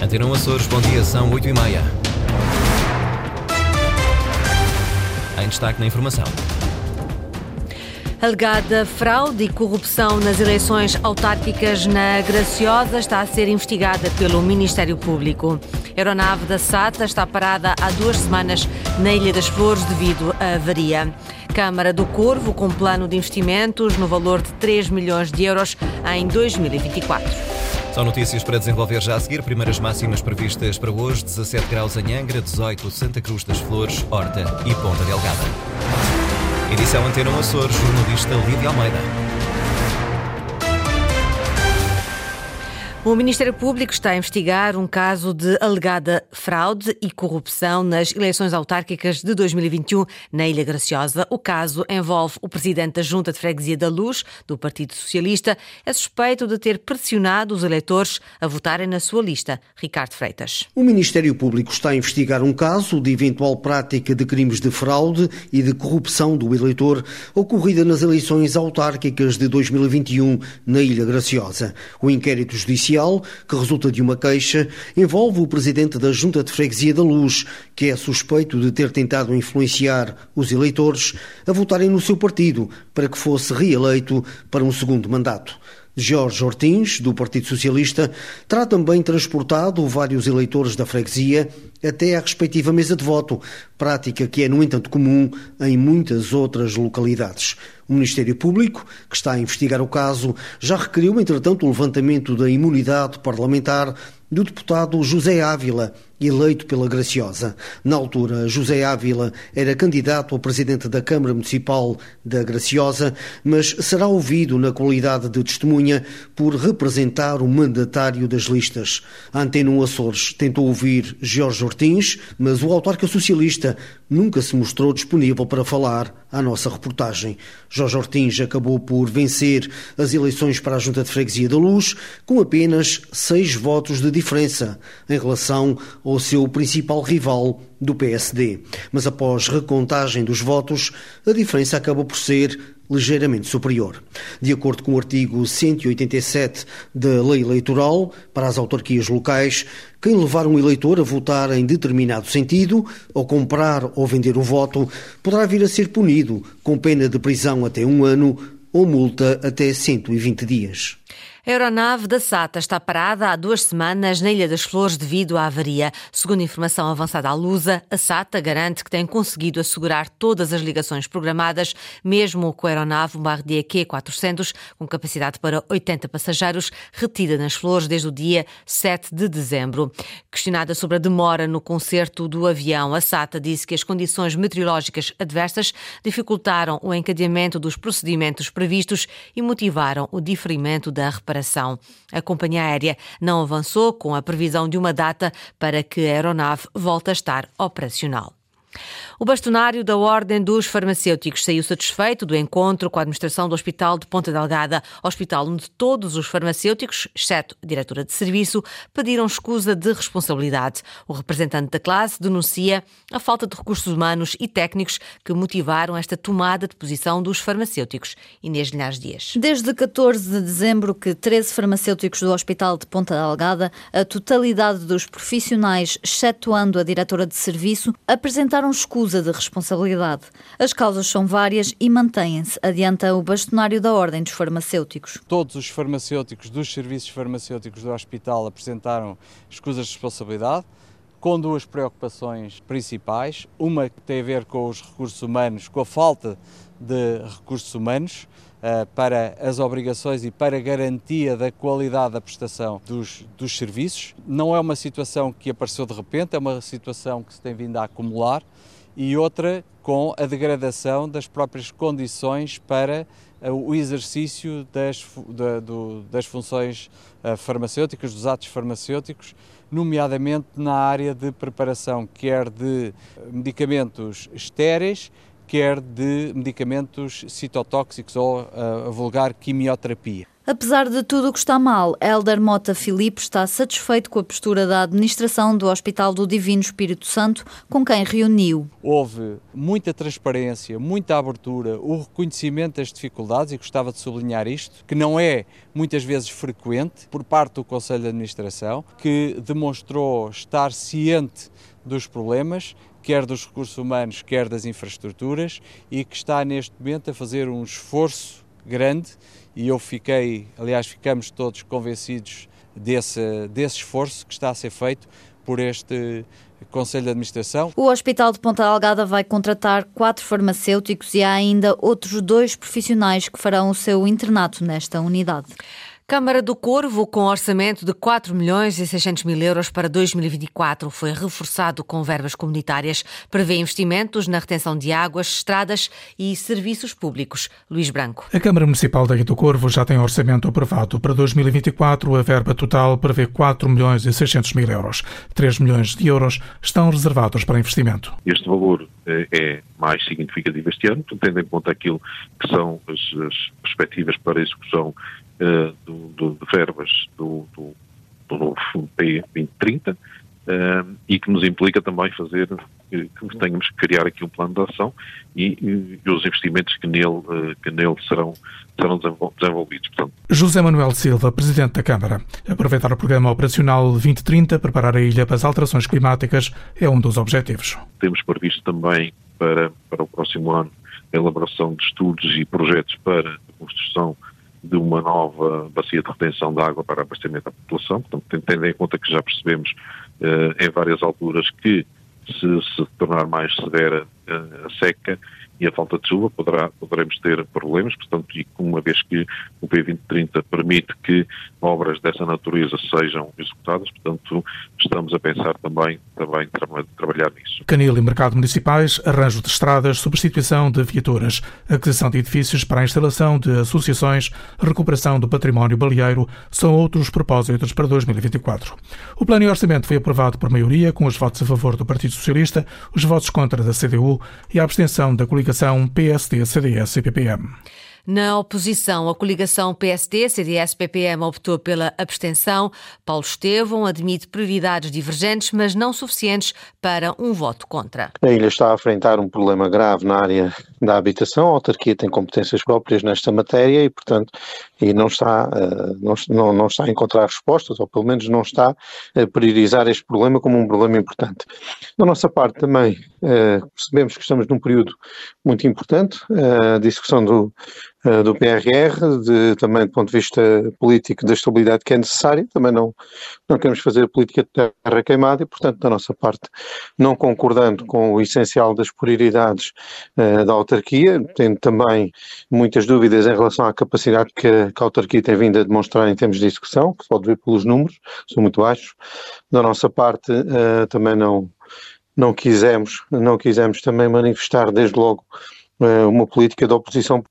Antena Açores, bom dia, são 8 e meia. Em destaque na informação. Alegada fraude e corrupção nas eleições autárquicas na Graciosa está a ser investigada pelo Ministério Público. A aeronave da SATA está parada há duas semanas na Ilha das Flores devido à avaria. Câmara do Corvo com plano de investimentos no valor de 3 milhões de euros em 2024. São notícias para desenvolver já a seguir. Primeiras máximas previstas para hoje: 17 graus em Angra, 18 Santa Cruz das Flores, Horta e Ponta Delgada. Edição Antena Açores, jornalista Lídia Almeida. O Ministério Público está a investigar um caso de alegada fraude e corrupção nas eleições autárquicas de 2021 na Ilha Graciosa. O caso envolve o presidente da Junta de Freguesia da Luz, do Partido Socialista, é suspeito de ter pressionado os eleitores a votarem na sua lista. Ricardo Freitas. O Ministério Público está a investigar um caso de eventual prática de crimes de fraude e de corrupção do eleitor ocorrida nas eleições autárquicas de 2021 na Ilha Graciosa. O inquérito judicial que resulta de uma queixa, envolve o presidente da Junta de Freguesia da Luz, que é suspeito de ter tentado influenciar os eleitores a votarem no seu partido para que fosse reeleito para um segundo mandato. Jorge Ortins, do Partido Socialista, terá também transportado vários eleitores da freguesia até à respectiva mesa de voto, prática que é, no entanto, comum em muitas outras localidades. O Ministério Público, que está a investigar o caso, já requeriu, entretanto, o levantamento da imunidade parlamentar do deputado José Ávila, eleito pela Graciosa. Na altura, José Ávila era candidato a presidente da Câmara Municipal da Graciosa, mas será ouvido na qualidade de testemunha por representar o mandatário das listas. A Antena Açores tentou ouvir Jorge Ortins, mas o autarca socialista nunca se mostrou disponível para falar à nossa reportagem. Jorge Ortins acabou por vencer as eleições para a Junta de Freguesia da Luz com apenas seis votos de diferença em relação ao seu principal rival do PSD. Mas após recontagem dos votos, a diferença acabou por ser ligeiramente superior. De acordo com o artigo 187 da Lei Eleitoral, para as autarquias locais, quem levar um eleitor a votar em determinado sentido, ou comprar ou vender o voto, poderá vir a ser punido com pena de prisão até um ano ou multa até 120 dias. A aeronave da SATA está parada há duas semanas na Ilha das Flores devido à avaria. Segundo informação avançada à Lusa, a SATA garante que tem conseguido assegurar todas as ligações programadas, mesmo com a aeronave Bombardier Q400, com capacidade para 80 passageiros, retida nas Flores desde o dia 7 de dezembro. Questionada sobre a demora no concerto do avião, a SATA disse que as condições meteorológicas adversas dificultaram o encadeamento dos procedimentos previstos e motivaram o diferimento da reparação reparação. A companhia aérea não avançou com a previsão de uma data para que a aeronave volte a estar operacional. O bastonário da Ordem dos Farmacêuticos saiu satisfeito do encontro com a administração do Hospital de Ponta Delgada, hospital onde todos os farmacêuticos, exceto a diretora de serviço, pediram escusa de responsabilidade. O representante da classe denuncia a falta de recursos humanos e técnicos que motivaram esta tomada de posição dos farmacêuticos. Inês Linhares Dias. Desde 14 de dezembro que 13 farmacêuticos do Hospital de Ponta Delgada, a totalidade dos profissionais, excetuando a diretora de serviço, apresentaram escusa acusa de responsabilidade. As causas são várias e mantêm-se, adianta o bastonário da Ordem dos Farmacêuticos. Todos os farmacêuticos dos serviços farmacêuticos do hospital apresentaram escusas de responsabilidade com duas preocupações principais. Uma que tem a ver com os recursos humanos, com a falta de recursos humanos para as obrigações e para a garantia da qualidade da prestação dos, dos serviços. Não é uma situação que apareceu de repente, é uma situação que se tem vindo a acumular e outra com a degradação das próprias condições para eh, o exercício das, da, do, das funções eh, farmacêuticas, dos atos farmacêuticos, nomeadamente na área de preparação, quer de medicamentos estéreis, quer de medicamentos citotóxicos ou a vulgar quimioterapia. Apesar de tudo o que está mal, Helder Mota Filipe está satisfeito com a postura da administração do Hospital do Divino Espírito Santo, com quem reuniu. Houve muita transparência, muita abertura, o reconhecimento das dificuldades, e gostava de sublinhar isto, que não é muitas vezes frequente por parte do Conselho de Administração, que demonstrou estar ciente dos problemas, quer dos recursos humanos, quer das infraestruturas, e que está neste momento a fazer um esforço grande e eu fiquei, aliás, ficamos todos convencidos desse, desse esforço que está a ser feito por este Conselho de Administração. O Hospital de Ponta Delgada vai contratar quatro farmacêuticos e há ainda outros dois profissionais que farão o seu internato nesta unidade. Câmara do Corvo, com orçamento de 4 milhões e 600 mil euros para 2024, foi reforçado com verbas comunitárias. Prevê investimentos na retenção de águas, estradas e serviços públicos. Luís Branco. A Câmara Municipal da Ilha do Corvo já tem orçamento aprovado. Para 2024, a verba total prevê 4 milhões e 600 mil euros. 3 milhões de euros estão reservados para investimento. Este valor eh, é mais significativo este ano, tendo em conta aquilo que são as, as perspectivas para a execução uh, do, do, de verbas do, do, do novo P 2030 uh, e que nos implica também fazer que, que tenhamos que criar aqui um plano de ação e, e, e os investimentos que nele, que nele serão, serão desenvolvidos. Portanto, José Manuel Silva, Presidente da Câmara. Aproveitar o Programa Operacional 2030, preparar a ilha para as alterações climáticas é um dos objetivos. Temos previsto também para, para o próximo ano a elaboração de estudos e projetos para a construção de uma nova bacia de retenção de água para abastecimento da população. Portanto, tendo em conta que já percebemos eh, em várias alturas que se se tornar mais severa eh, a seca, e a falta de chuva poderá, poderemos ter problemas, portanto, e uma vez que o P2030 permite que obras dessa natureza sejam executadas, portanto, estamos a pensar também, também tra trabalhar nisso. Canil e mercado municipais, arranjo de estradas, substituição de viaturas, aquisição de edifícios para a instalação de associações, recuperação do património baleeiro são outros propósitos para 2024. O plano de orçamento foi aprovado por maioria, com os votos a favor do Partido Socialista, os votos contra da CDU e a abstenção da coligação coligação PSD-CDS e PPM. Na oposição, a coligação PSD, CDS, PPM optou pela abstenção. Paulo Estevão admite prioridades divergentes, mas não suficientes para um voto contra. A ilha está a enfrentar um problema grave na área da habitação. A autarquia tem competências próprias nesta matéria e, portanto, e não está, eh, não, não está a encontrar respostas, ou pelo menos não está a priorizar este problema como um problema importante. Da nossa parte também eh, percebemos que estamos num período muito importante, eh, a discussão do do PRR, de, também do ponto de vista político da estabilidade que é necessária, também não, não queremos fazer política de terra queimada e, portanto, da nossa parte, não concordando com o essencial das prioridades uh, da autarquia, tendo também muitas dúvidas em relação à capacidade que que a autarquia tem vindo a demonstrar em termos de execução, que se pode ver pelos números, são muito baixos. Da nossa parte, uh, também não, não quisemos, não quisemos também manifestar desde logo uma política de oposição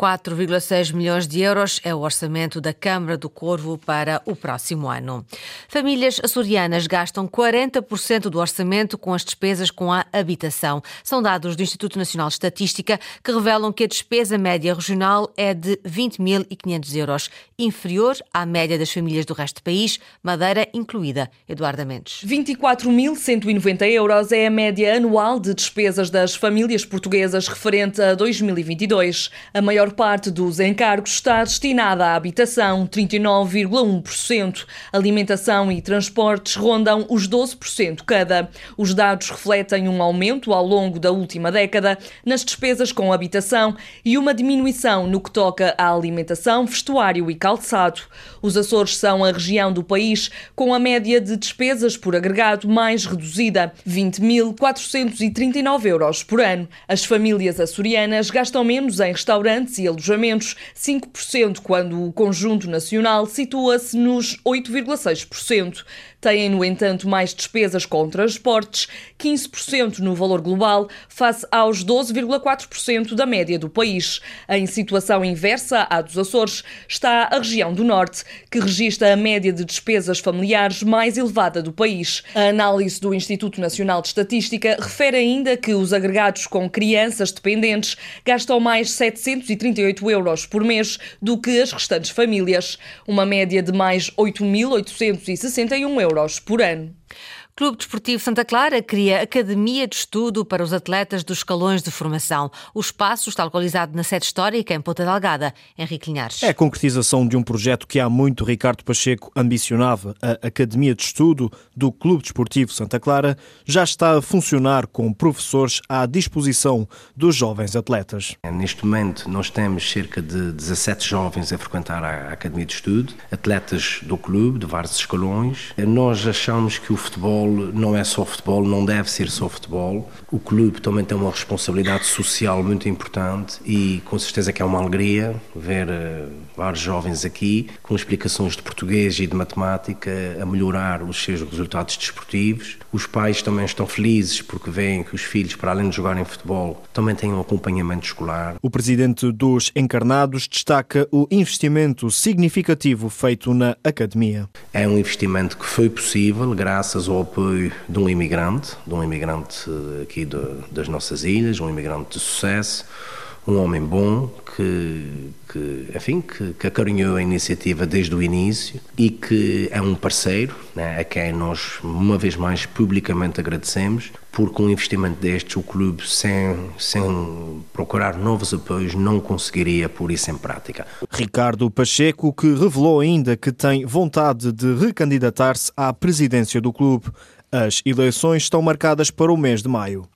4,6 milhões de euros é o orçamento da Câmara do Corvo para o próximo ano. Famílias açorianas gastam 40% do orçamento com as despesas com a habitação. São dados do Instituto Nacional de Estatística que revelam que a despesa média regional é de 20.500 euros, inferior à média das famílias do resto do país, Madeira incluída. Eduardo Mendes. 24.190 euros é a média anual de despesas das famílias portuguesas referente a 2022. A maior parte dos encargos está destinada à habitação, 39,1%. Alimentação e transportes rondam os 12% cada. Os dados refletem um aumento ao longo da última década nas despesas com habitação e uma diminuição no que toca à alimentação, vestuário e calçado. Os Açores são a região do país com a média de despesas por agregado mais reduzida, 20.439 euros por ano. As famílias açorianas gastam menos em restaurantes e alojamentos, 5%, quando o conjunto nacional situa-se nos 8,6%. Têm, no entanto, mais despesas com transportes, 15% no valor global, face aos 12,4% da média do país. Em situação inversa à dos Açores está a região do Norte, que registra a média de despesas familiares mais elevada do país. A análise do Instituto Nacional de Estatística refere ainda que os agregados com crianças dependentes gastam mais 730 38 euros por mês do que as restantes famílias, uma média de mais 8.861 euros por ano. Clube Desportivo Santa Clara cria academia de estudo para os atletas dos escalões de formação. O espaço está localizado na sede histórica em Ponta Delgada. Henrique Linhares. É a concretização de um projeto que há muito Ricardo Pacheco ambicionava. A Academia de Estudo do Clube Desportivo Santa Clara já está a funcionar com professores à disposição dos jovens atletas. Neste momento nós temos cerca de 17 jovens a frequentar a Academia de Estudo, atletas do clube, de vários escalões. Nós achamos que o futebol não é só futebol, não deve ser só futebol. O clube também tem uma responsabilidade social muito importante e com certeza que é uma alegria ver uh, vários jovens aqui com explicações de português e de matemática a melhorar os seus resultados desportivos. Os pais também estão felizes porque veem que os filhos, para além de jogarem futebol, também têm um acompanhamento escolar. O presidente dos Encarnados destaca o investimento significativo feito na academia. É um investimento que foi possível graças ao apoio de um imigrante, de um imigrante aqui de, das nossas ilhas, um imigrante de sucesso, um homem bom que, que enfim, que, que acarinhou a iniciativa desde o início e que é um parceiro né, a quem nós, uma vez mais, publicamente agradecemos, porque um investimento destes, o clube, sem, sem procurar novos apoios, não conseguiria pôr isso em prática. Ricardo Pacheco, que revelou ainda que tem vontade de recandidatar-se à presidência do clube. As eleições estão marcadas para o mês de maio.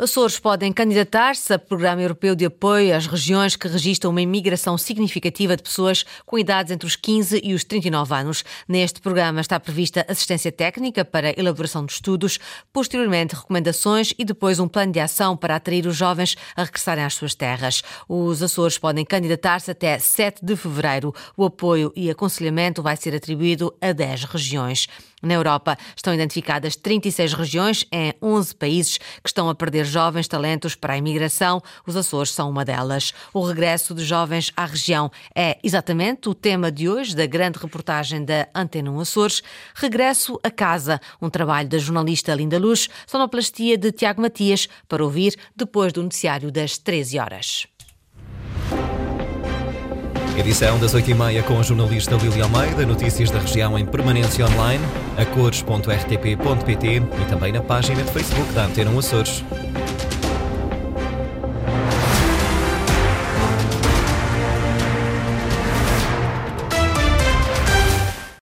Açores podem candidatar-se a Programa Europeu de Apoio às regiões que registram uma imigração significativa de pessoas com idades entre os 15 e os 39 anos. Neste programa está prevista assistência técnica para elaboração de estudos, posteriormente recomendações e depois um plano de ação para atrair os jovens a regressarem às suas terras. Os Açores podem candidatar-se até 7 de fevereiro. O apoio e aconselhamento vai ser atribuído a 10 regiões. Na Europa estão identificadas 36 regiões em 11 países que estão a perder jovens talentos para a imigração. Os Açores são uma delas. O regresso de jovens à região é exatamente o tema de hoje da grande reportagem da Antena 1 Açores. Regresso a casa, um trabalho da jornalista Linda Luz, sonoplastia de Tiago Matias, para ouvir depois do noticiário das 13 horas. Edição das 8h30 com a jornalista Lili Almeida, notícias da região em permanência online, a cores.rtp.pt e também na página de Facebook da Antena Açores.